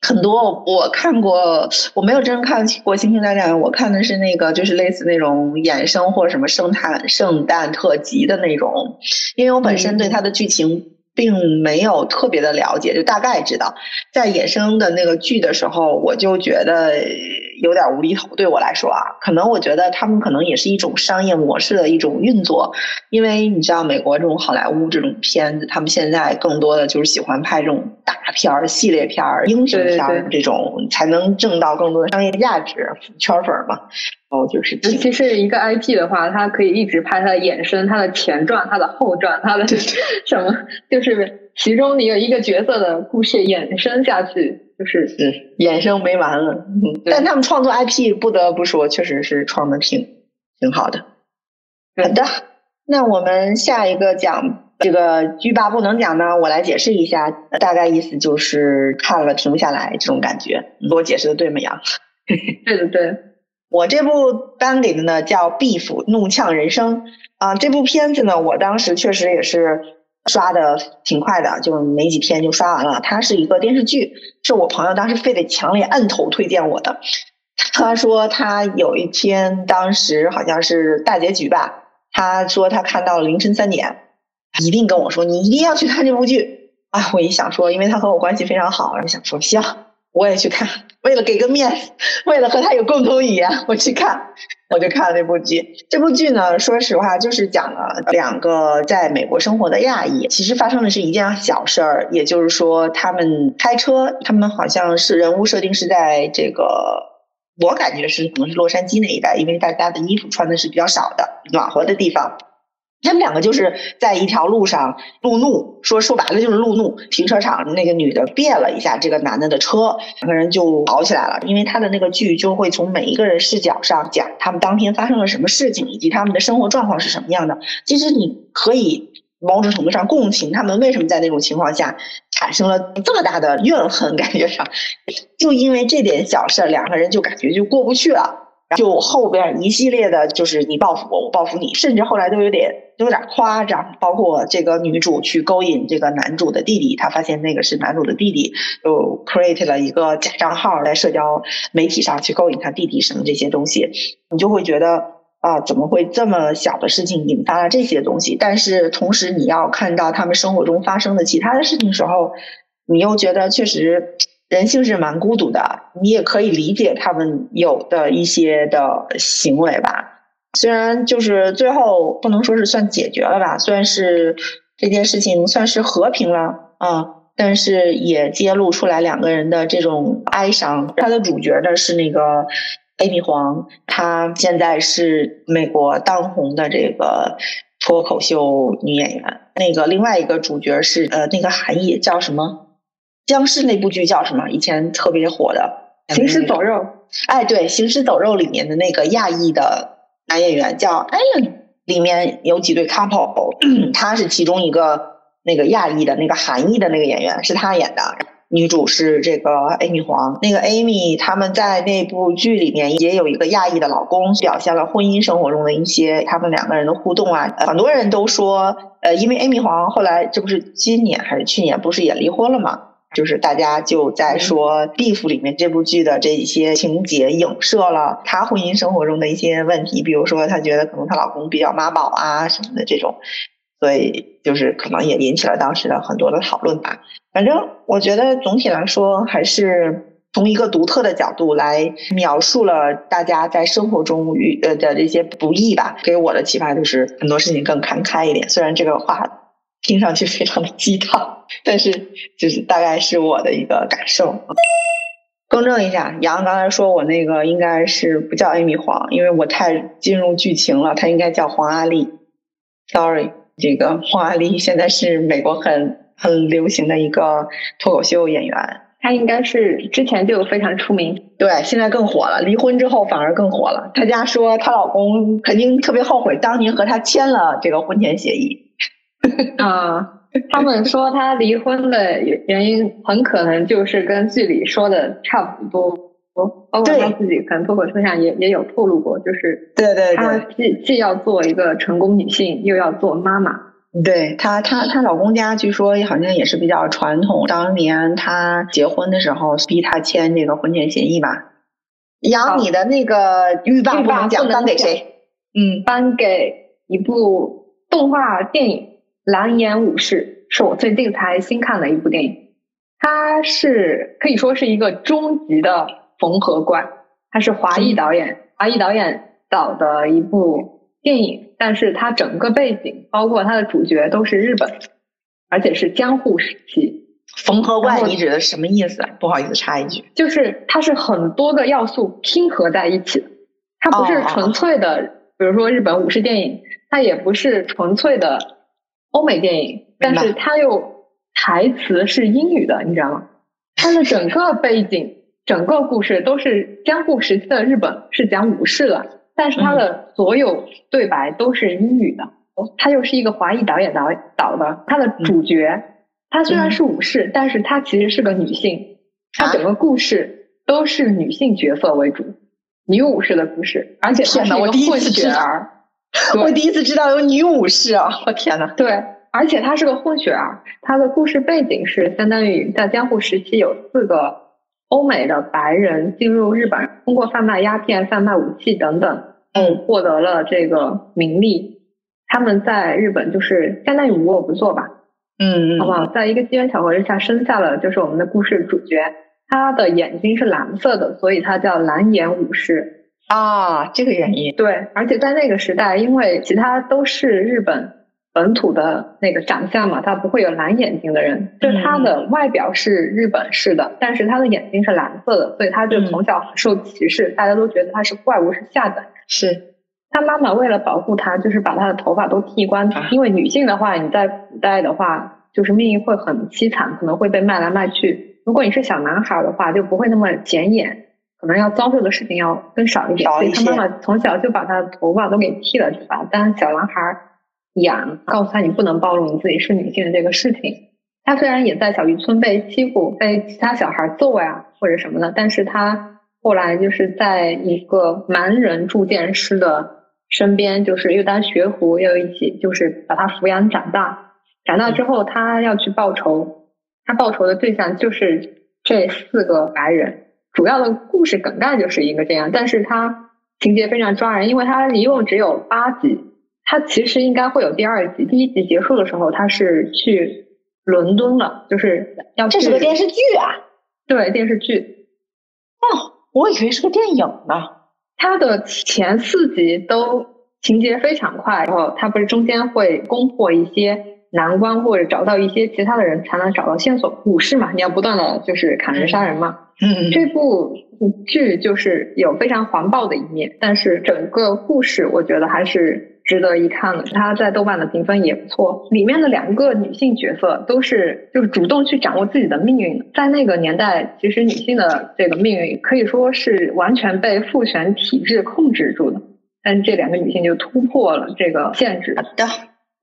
很多，我看过，我没有真正看过《星球大战》，我看的是那个，就是类似那种衍生或者什么圣诞圣诞特辑的那种，因为我本身对它的剧情并没有特别的了解，就大概知道，在衍生的那个剧的时候，我就觉得有点无厘头，对我来说啊，可能我觉得他们可能也是一种商业模式的一种运作，因为你知道美国这种好莱坞这种片子，他们现在更多的就是喜欢拍这种大片儿、系列片儿、英雄片儿这种，才能挣到更多的商业价值，圈粉儿嘛。然后就是挺其实一个 IP 的话，它可以一直拍它的衍生、它的前传、它的后传、它的 *laughs* 什么，就是其中你有一个角色的故事衍生下去，就是是衍生没完了。嗯，对但他们创作 IP 不得不说，确实是创的挺挺好的。好的，那我们下一个讲这个剧霸不能讲呢，我来解释一下，大概意思就是看了停不下来这种感觉。你给我解释的对吗？杨？*laughs* 对的对。我这部单给的呢叫《Beef 怒呛人生》啊，这部片子呢，我当时确实也是刷的挺快的，就没几天就刷完了。它是一个电视剧，是我朋友当时非得强烈摁头推荐我的。他说他有一天，当时好像是大结局吧，他说他看到凌晨三点，一定跟我说你一定要去看这部剧啊！我一想说，因为他和我关系非常好，我想说行，我也去看，为了给个面，为了和他有共同语言，我去看，我就看了那部剧。这部剧呢，说实话就是讲了两个在美国生活的亚裔，其实发生的是一件小事儿，也就是说他们开车，他们好像是人物设定是在这个。我感觉是可能是洛杉矶那一带，因为大家的衣服穿的是比较少的，暖和的地方。他们两个就是在一条路上路怒，说说白了就是路怒。停车场那个女的别了一下这个男的的车，两个人就吵起来了。因为他的那个剧就会从每一个人视角上讲他们当天发生了什么事情，以及他们的生活状况是什么样的。其实你可以某种程度上共情他们为什么在那种情况下产生了这么大的怨恨，感觉上就因为这点小事，两个人就感觉就过不去了。就后边一系列的，就是你报复我，我报复你，甚至后来都有点都有点夸张。包括这个女主去勾引这个男主的弟弟，她发现那个是男主的弟弟，就 create 了一个假账号在社交媒体上去勾引他弟弟什么这些东西，你就会觉得啊，怎么会这么小的事情引发了这些东西？但是同时你要看到他们生活中发生的其他的事情时候，你又觉得确实。人性是蛮孤独的，你也可以理解他们有的一些的行为吧。虽然就是最后不能说是算解决了吧，算是这件事情算是和平了啊，但是也揭露出来两个人的这种哀伤。他的主角呢是那个 Amy 黄，她现在是美国当红的这个脱口秀女演员。那个另外一个主角是呃那个韩义叫什么？僵尸那部剧叫什么？以前特别火的《行尸走肉》。哎，对，《行尸走肉》里面的那个亚裔的男演员叫 Allen，里面有几对 couple，*clears throat* 他是其中一个那个亚裔的那个韩裔的那个演员，是他演的。女主是这个 Amy 黄，那个 Amy 他们在那部剧里面也有一个亚裔的老公，表现了婚姻生活中的一些他们两个人的互动啊。很多人都说，呃，因为 Amy 黄后来这不是今年还是去年不是也离婚了吗？就是大家就在说《Beef》里面这部剧的这一些情节影射了她婚姻生活中的一些问题，比如说她觉得可能她老公比较妈宝啊什么的这种，所以就是可能也引起了当时的很多的讨论吧。反正我觉得总体来说还是从一个独特的角度来描述了大家在生活中遇呃的这些不易吧。给我的启发就是很多事情更看开一点，虽然这个话。听上去非常的鸡汤，但是就是大概是我的一个感受。更正一下，杨刚才说我那个应该是不叫 Amy 黄，因为我太进入剧情了，她应该叫黄阿丽。Sorry，这个黄阿丽现在是美国很很流行的一个脱口秀演员。她应该是之前就非常出名，对，现在更火了。离婚之后反而更火了。她家说她老公肯定特别后悔当年和她签了这个婚前协议。啊，*laughs* 他们说他离婚的原因很可能就是跟剧里说的差不多。包括他自己可能脱口秀上也也有透露过，就是对对对，她既既要做一个成功女性，又要做妈妈。对她，她她老公家据说好像也是比较传统。当年她结婚的时候，逼她签这个婚前协议吧。杨，你的那个欲罢不能讲，颁给谁？嗯，颁给一部动画电影《蓝颜武士》，是我最近才新看的一部电影。它是可以说是一个终极的缝合怪。它是华裔导演，华裔导演导的一部电影。但是它整个背景，包括它的主角都是日本，而且是江户时期。缝合怪，你指的什么意思？不好意思，插一句，就是它是很多个要素拼合在一起的，它不是纯粹的，比如说日本武士电影，它也不是纯粹的欧美电影，但是它又台词是英语的，你知道吗？它的整个背景、*laughs* 整个故事都是江户时期的日本，是讲武士的。但是它的所有对白都是英语的，他又是一个华裔导演导导的。他的主角，他虽然是武士，但是他其实是个女性。他整个故事都是女性角色为主，女武士的故事，而且他是一个混血儿。*laughs* 我第一次知道有女武士啊！我天呐。对，而且她是个混血儿。她的故事背景是相当于在江户时期有四个。欧美的白人进入日本，通过贩卖鸦片、贩卖武器等等，嗯，获得了这个名利。他们在日本就是相当于无恶不作吧，嗯嗯，好不好？在一个机缘巧合之下，生下了就是我们的故事主角，他的眼睛是蓝色的，所以他叫蓝眼武士啊，这个原因。对，而且在那个时代，因为其他都是日本。本土的那个长相嘛，他不会有蓝眼睛的人，就是他的外表是日本式的，但是他的眼睛是蓝色的，所以他就从小很受歧视，大家都觉得他是怪物，是下等。是他妈妈为了保护他，就是把他的头发都剃光，因为女性的话，你在古代的话，就是命运会很凄惨，可能会被卖来卖去。如果你是小男孩的话，就不会那么显眼，可能要遭受的事情要更少一点。所以他妈妈从小就把他的头发都给剃了，是吧？当小男孩。养告诉他你不能暴露你自己是女性的这个事情。他虽然也在小渔村被欺负、被其他小孩揍呀或者什么的，但是他后来就是在一个蛮人铸剑师的身边，就是又当学徒，又一起就是把他抚养长大。长大之后，他要去报仇，他报仇的对象就是这四个白人。主要的故事梗概就是一个这样，但是它情节非常抓人，因为它一共只有八集。它其实应该会有第二集，第一集结束的时候，他是去伦敦了，就是要。这是个电视剧啊？对，电视剧。哦，我以为是个电影呢。它的前四集都情节非常快，然后它不是中间会攻破一些难关，或者找到一些其他的人才能找到线索。武士嘛，你要不断的就是砍人杀人嘛。嗯。这部剧就是有非常黄暴的一面，但是整个故事我觉得还是。值得一看的，它在豆瓣的评分也不错。里面的两个女性角色都是就是主动去掌握自己的命运的。在那个年代，其实女性的这个命运可以说是完全被父权体制控制住的。但是这两个女性就突破了这个限制。好的，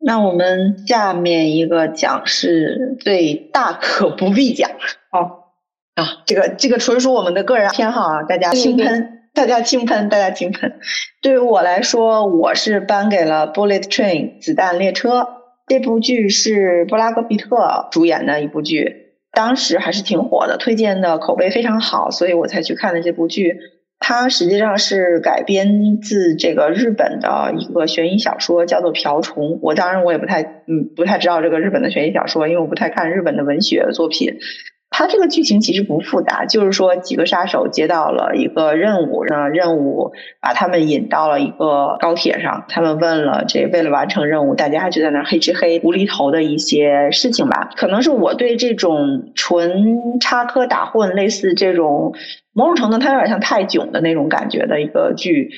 那我们下面一个奖是最大可不必奖。哦，啊，这个这个纯属我们的个人偏好啊，大家轻喷。大家轻喷，大家轻喷。对于我来说，我是颁给了《Bullet Train》子弹列车这部剧，是布拉格比特主演的一部剧，当时还是挺火的，推荐的口碑非常好，所以我才去看的这部剧。它实际上是改编自这个日本的一个悬疑小说，叫做《瓢虫》。我当然我也不太嗯不太知道这个日本的悬疑小说，因为我不太看日本的文学作品。它这个剧情其实不复杂，就是说几个杀手接到了一个任务，呢任务把他们引到了一个高铁上，他们问了这为了完成任务，大家就在那黑吃黑无厘头的一些事情吧。可能是我对这种纯插科打诨，类似这种某种程度它有点像泰囧的那种感觉的一个剧，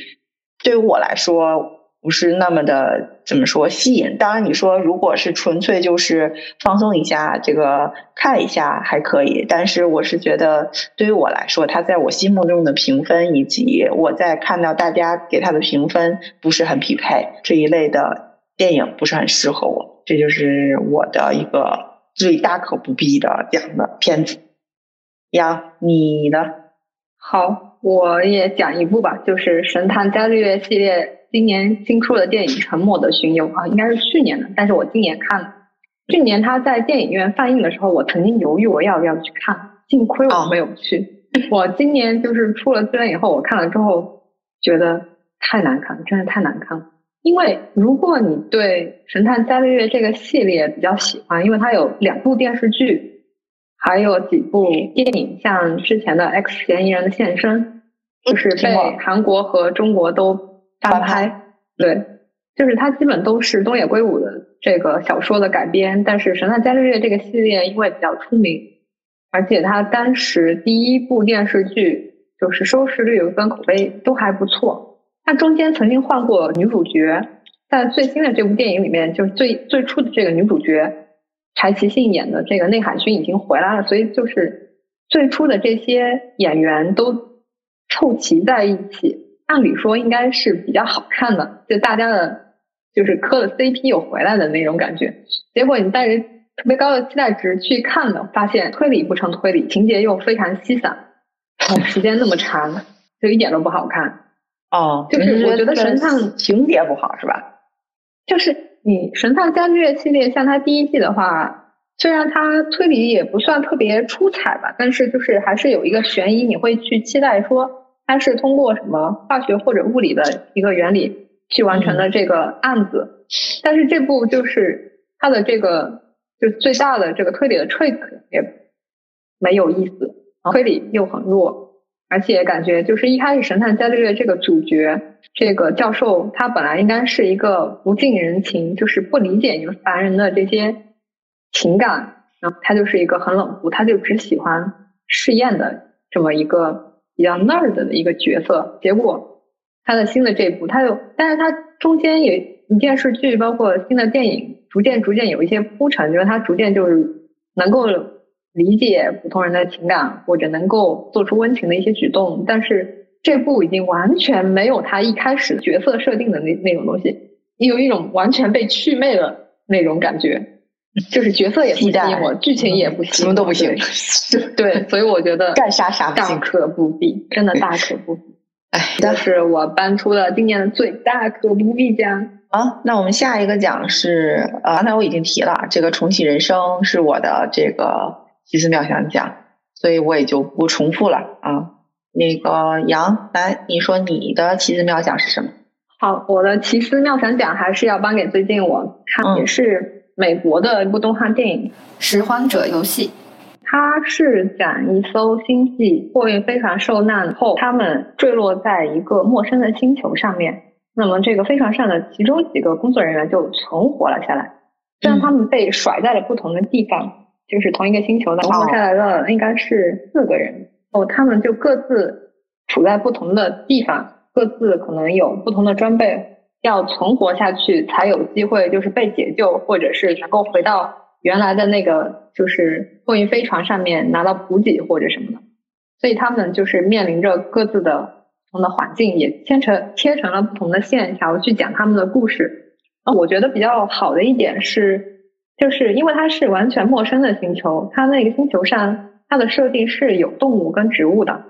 对于我来说，不是那么的怎么说吸引。当然，你说如果是纯粹就是放松一下，这个看一下还可以。但是我是觉得，对于我来说，它在我心目中的评分以及我在看到大家给它的评分不是很匹配，这一类的电影不是很适合我。这就是我的一个最大可不必的这样的片子。呀，你呢？好，我也讲一部吧，就是《神探伽利略》系列。今年新出的电影《沉默的巡游》啊，应该是去年的，但是我今年看了。去年他在电影院放映的时候，我曾经犹豫我要不要去看，幸亏我没有去。我今年就是出了资源以后，我看了之后觉得太难看了，真的太难看了。因为如果你对《神探伽利略》这个系列比较喜欢，因为它有两部电视剧，还有几部电影，像之前的《X 嫌疑人的现身》，就是被韩国和中国都。翻拍，对，就是它基本都是东野圭吾的这个小说的改编，但是《神探伽利略》这个系列因为比较出名，而且它当时第一部电视剧就是收视率跟口碑都还不错。它中间曾经换过女主角，在最新的这部电影里面，就是最最初的这个女主角柴崎幸演的这个内海薰已经回来了，所以就是最初的这些演员都凑齐在一起。按理说应该是比较好看的，就大家的，就是磕的 CP 有回来的那种感觉。结果你带着特别高的期待值去看的，发现推理不成推理，情节又非常稀散，时间那么长，就一点都不好看。哦，就是我觉得神探情节不好是吧？就是你神探伽利略系列，像它第一季的话，虽然它推理也不算特别出彩吧，但是就是还是有一个悬疑，你会去期待说。它是通过什么化学或者物理的一个原理去完成了这个案子，但是这部就是它的这个就最大的这个推理的 trick 也没有意思，推理又很弱，而且感觉就是一开始神探伽利略这个主角这个教授他本来应该是一个不近人情，就是不理解你们凡人的这些情感，然后他就是一个很冷酷，他就只喜欢试验的这么一个。比较 nerd 的一个角色，结果他的新的这部，他有，但是他中间也电视剧，包括新的电影，逐渐逐渐有一些铺陈，就是他逐渐就是能够理解普通人的情感，或者能够做出温情的一些举动，但是这部已经完全没有他一开始角色设定的那那种东西，有一种完全被祛魅的那种感觉。就是角色也不吸引我，剧情也不行，什么都不行。对，所以我觉得 *laughs* 干啥啥大可不必，真的大可不必。哎，但是我搬出了今年的最大可不必奖。啊，那我们下一个奖是，呃，刚才我已经提了，这个重启人生是我的这个奇思妙想奖，所以我也就不重复了啊。那个杨，来，你说你的奇思妙想是什么？好，我的奇思妙想奖还是要颁给最近我看也是。美国的一部动画电影《拾荒者游戏》，它是讲一艘星际货运飞船受难后，他们坠落在一个陌生的星球上面。那么，这个飞船上的其中几个工作人员就存活了下来。虽然他们被甩在了不同的地方，就是同一个星球的，存活下来的应该是四个人。哦，他们就各自处在不同的地方，各自可能有不同的装备。要存活下去才有机会，就是被解救，或者是能够回到原来的那个就是货运飞船上面拿到补给或者什么的。所以他们就是面临着各自的不同的环境，也牵成切成了不同的线条去讲他们的故事。那我觉得比较好的一点是，就是因为它是完全陌生的星球，它那个星球上它的设定是有动物跟植物的，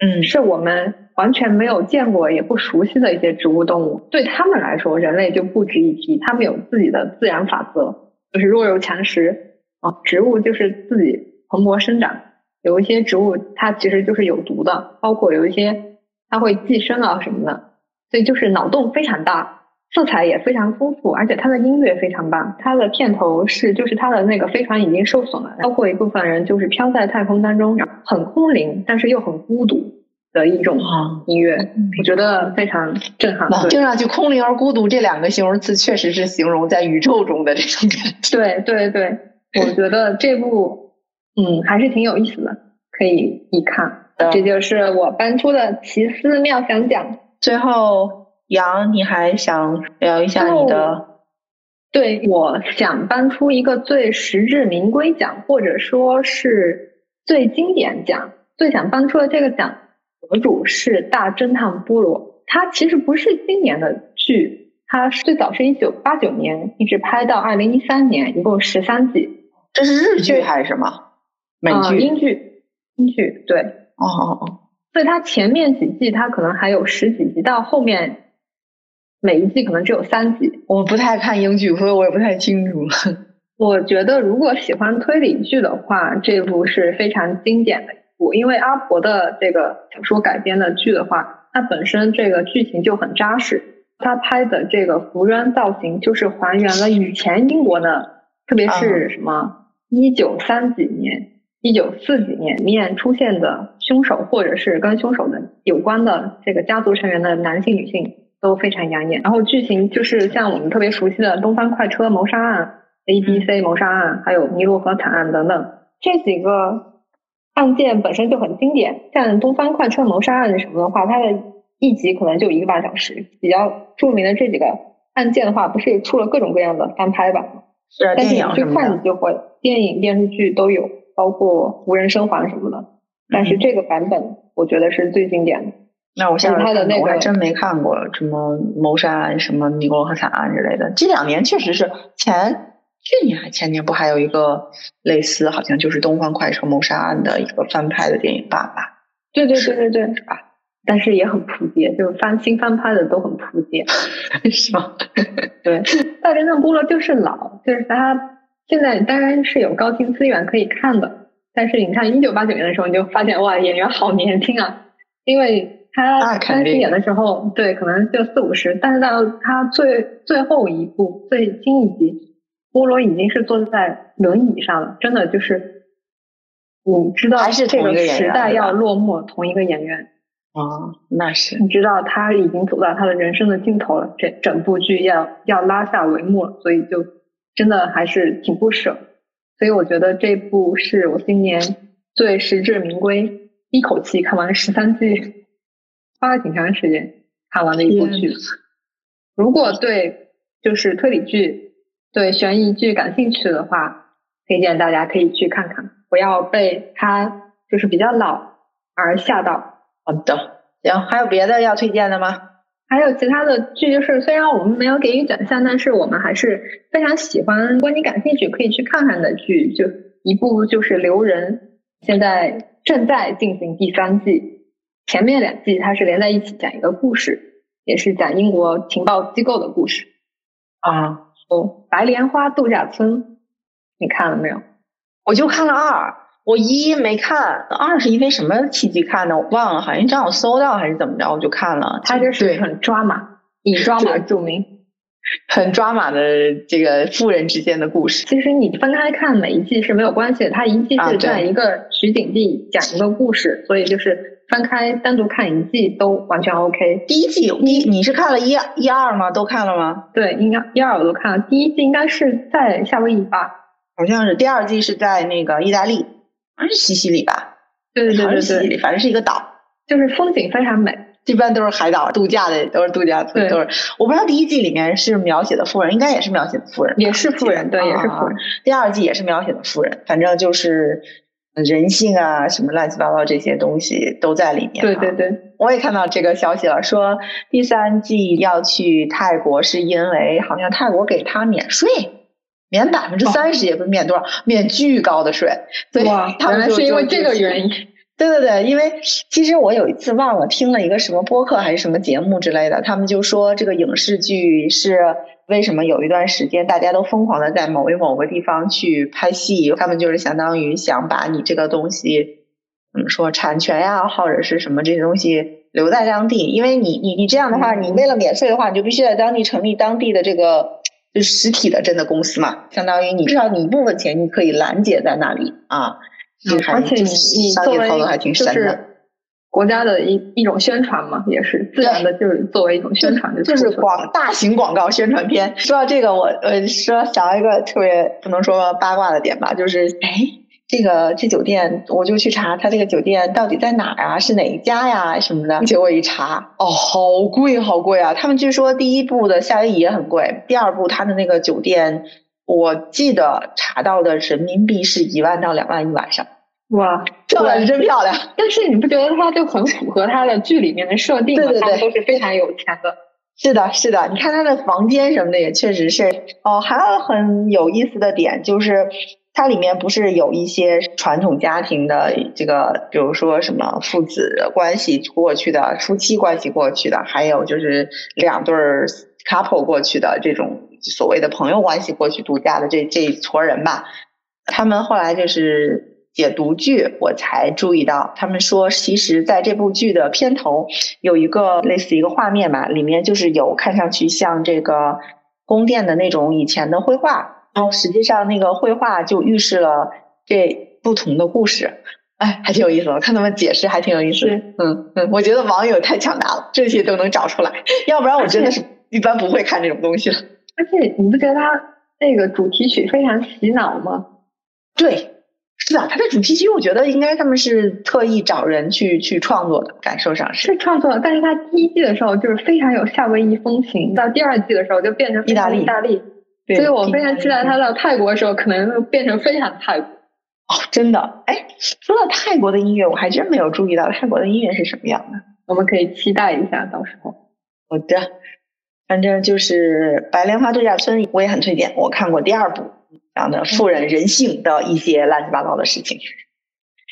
嗯，是我们。完全没有见过也不熟悉的一些植物动物，对他们来说，人类就不值一提。他们有自己的自然法则，就是弱肉强食啊。植物就是自己蓬勃生长，有一些植物它其实就是有毒的，包括有一些它会寄生啊什么的。所以就是脑洞非常大，色彩也非常丰富，而且它的音乐非常棒。它的片头是就是它的那个飞船已经受损了，包括一部分人就是飘在太空当中，很空灵，但是又很孤独。的一种音乐，我觉得非常震撼。听上去“空灵而孤独”这两个形容词，确实是形容在宇宙中的这种感觉。对对对，我觉得这部嗯还是挺有意思的，可以一看。这就是我搬出的奇思妙想奖。最后杨，你还想聊一下你的？对，我想颁出一个最实至名归奖，或者说是最经典奖。最想颁出的这个奖得主是《大侦探波罗》，它其实不是今年的剧，它最早是一九八九年，一直拍到二零一三年，一共十三季。这是日剧还是什么？美剧？英剧，英剧。对。哦哦哦。所以它前面几季它可能还有十几集，到后面每一季可能只有三集。我不太看英剧，所以我也不太清楚。*laughs* 我觉得如果喜欢推理剧的话，这部是非常经典的一部，因为阿婆的这个小说改编的剧的话，它本身这个剧情就很扎实。他拍的这个服装造型就是还原了以前英国的，特别是什么一九三几年。一九四几年面出现的凶手，或者是跟凶手的有关的这个家族成员的男性、女性都非常养眼。然后剧情就是像我们特别熟悉的《东方快车谋杀案》、A B C 谋杀案，还有尼罗河惨案等等这几个案件本身就很经典。像《东方快车谋杀案》什么的话，它的一集可能就一个半小时。比较著名的这几个案件的话，不是出了各种各样的翻拍版吗？是但是你去看，你就会电影、电视剧都有。包括无人生还什么的，但是这个版本我觉得是最经典的。那我现在他的那个我还真没看过什么谋杀案、什么尼罗河惨案之类的。这两年确实是前去年还前年不还有一个类似，好像就是《东方快车谋杀案》的一个翻拍的电影版吧？对对对对对，是吧？但是也很扑街，就是翻新翻拍的都很扑街，*laughs* 是吗？对，大侦探部落就是老，就是它。现在当然是有高清资源可以看的，但是你看一九八九年的时候，你就发现哇，演员好年轻啊！因为他开始演的时候，对，可能就四五十，但是到他最最后一部最新一集，菠萝已经是坐在轮椅上了，真的就是你知道，这个时代要落幕，同一个演员。啊，那是你知道他已经走到他的人生的尽头了，整整部剧要要拉下帷幕了，所以就。真的还是挺不舍，所以我觉得这部是我今年最实至名归，一口气看完十三 *laughs* 季，花了挺长时间看完的一部剧。如果对就是推理剧、对悬疑剧感兴趣的话，推荐大家可以去看看，不要被它就是比较老而吓到。好的，行，还有别的要推荐的吗？还有其他的剧，就是虽然我们没有给予奖项，但是我们还是非常喜欢。如果你感兴趣，可以去看看的剧，就一部就是《留人》，现在正在进行第三季，前面两季它是连在一起讲一个故事，也是讲英国情报机构的故事。啊，哦，《白莲花度假村》，你看了没有？我就看了二。我一没看，二是因为什么契机看的？我忘了，好像正好搜到还是怎么着，我就看了。它就是很抓马，以抓马著名，很抓马的这个富人之间的故事。其实你分开看每一季是没有关系的，它一季是在一个取景地讲一个故事，所以就是分开单独看一季都完全 OK。第一季你你是看了一一二吗？都看了吗？对，应该一二我都看了。第一季应该是在夏威夷吧？好像是。第二季是在那个意大利。还是西西里吧，对对对对，西西里，反正是一个岛，就是风景非常美，一般都是海岛度假的，都是度假村，都是。我不知道第一季里面是描写的富人，应该也是描写的富人，也是富人，对，也是富人。第二季也是描写的富人，反正就是人性啊，什么乱七八糟这些东西都在里面。对对对，我也看到这个消息了，说第三季要去泰国，是因为好像泰国给他免税。免百分之三十也不是免多少，免巨高的税。哇，他们是因为这个原因。对对对，因为其实我有一次忘了听了一个什么播客还是什么节目之类的，他们就说这个影视剧是为什么有一段时间大家都疯狂的在某一某个地方去拍戏，他们就是相当于想把你这个东西怎么说产权呀，或者是什么这些东西留在当地，因为你你你这样的话，你为了免税的话，你就必须在当地成立当地的这个。就实体的真的公司嘛，相当于你至少你一部分钱你可以拦截在那里啊，而且你你作为就是国家的一一种宣传嘛，也是自然的，就是作为一种宣传的，就是广大型广告宣传片。说到这个，我呃说想到一个特别不能说八卦的点吧，就是哎，这个这酒店，我就去查他这个酒店到底在哪儿啊？是哪一家呀？什么的。结果一查，哦，好贵，好贵啊！他们据说第一部的夏威夷也很贵，第二部他的那个酒店，我记得查到的人民币是一万到两万一晚上。哇，漂亮是真漂亮。但是你不觉得它就很符合它的剧里面的设定吗？对对对，都是非常有钱的。是的，是的，你看它的房间什么的也确实是哦。还有很有意思的点就是。它里面不是有一些传统家庭的这个，比如说什么父子关系过去的、夫妻关系过去的，还有就是两对儿 couple 过去的这种所谓的朋友关系过去度假的这这一撮人吧。他们后来就是解读剧，我才注意到，他们说其实在这部剧的片头有一个类似一个画面吧，里面就是有看上去像这个宫殿的那种以前的绘画。然后实际上那个绘画就预示了这不同的故事，哎，还挺有意思的。看他们解释还挺有意思。嗯嗯，我觉得网友太强大了，这些都能找出来，要不然我真的是一般不会看这种东西。而且你不觉得他那个主题曲非常洗脑吗？对，是的，他的主题曲我觉得应该他们是特意找人去去创作的，感受上是创作。但是他第一季的时候就是非常有夏威夷风情，到第二季的时候就变成意大利意大利。所以我非常期待他到泰国的时候，可能变成非常泰国。哦，真的？哎，说到泰国的音乐，我还真没有注意到泰国的音乐是什么样的。我们可以期待一下，到时候。好的，反正就是《白莲花度假村》，我也很推荐。我看过第二部，讲的富人人性的一些乱七八糟的事情，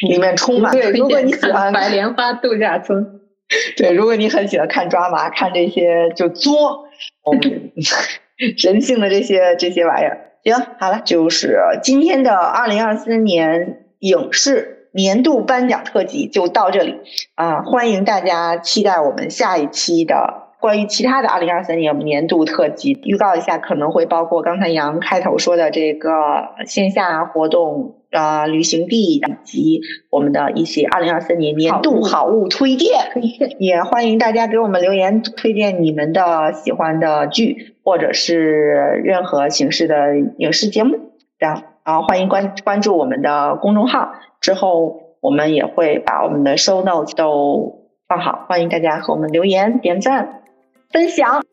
里面充满。对，如果你喜欢《白莲花度假村 *laughs*》，对，如果你很喜欢看抓马，看这些就作。*laughs* 人性的这些这些玩意儿，行，好了，就是今天的二零二三年影视年度颁奖特辑就到这里啊！欢迎大家期待我们下一期的关于其他的二零二三年年度特辑。预告一下，可能会包括刚才杨开头说的这个线下活动。呃，旅行地以及我们的一些二零二三年年度好物推荐，也欢迎大家给我们留言推荐你们的喜欢的剧，或者是任何形式的影视节目。然后欢迎关关注我们的公众号，之后我们也会把我们的 show notes 都放好，欢迎大家和我们留言、点赞、分享。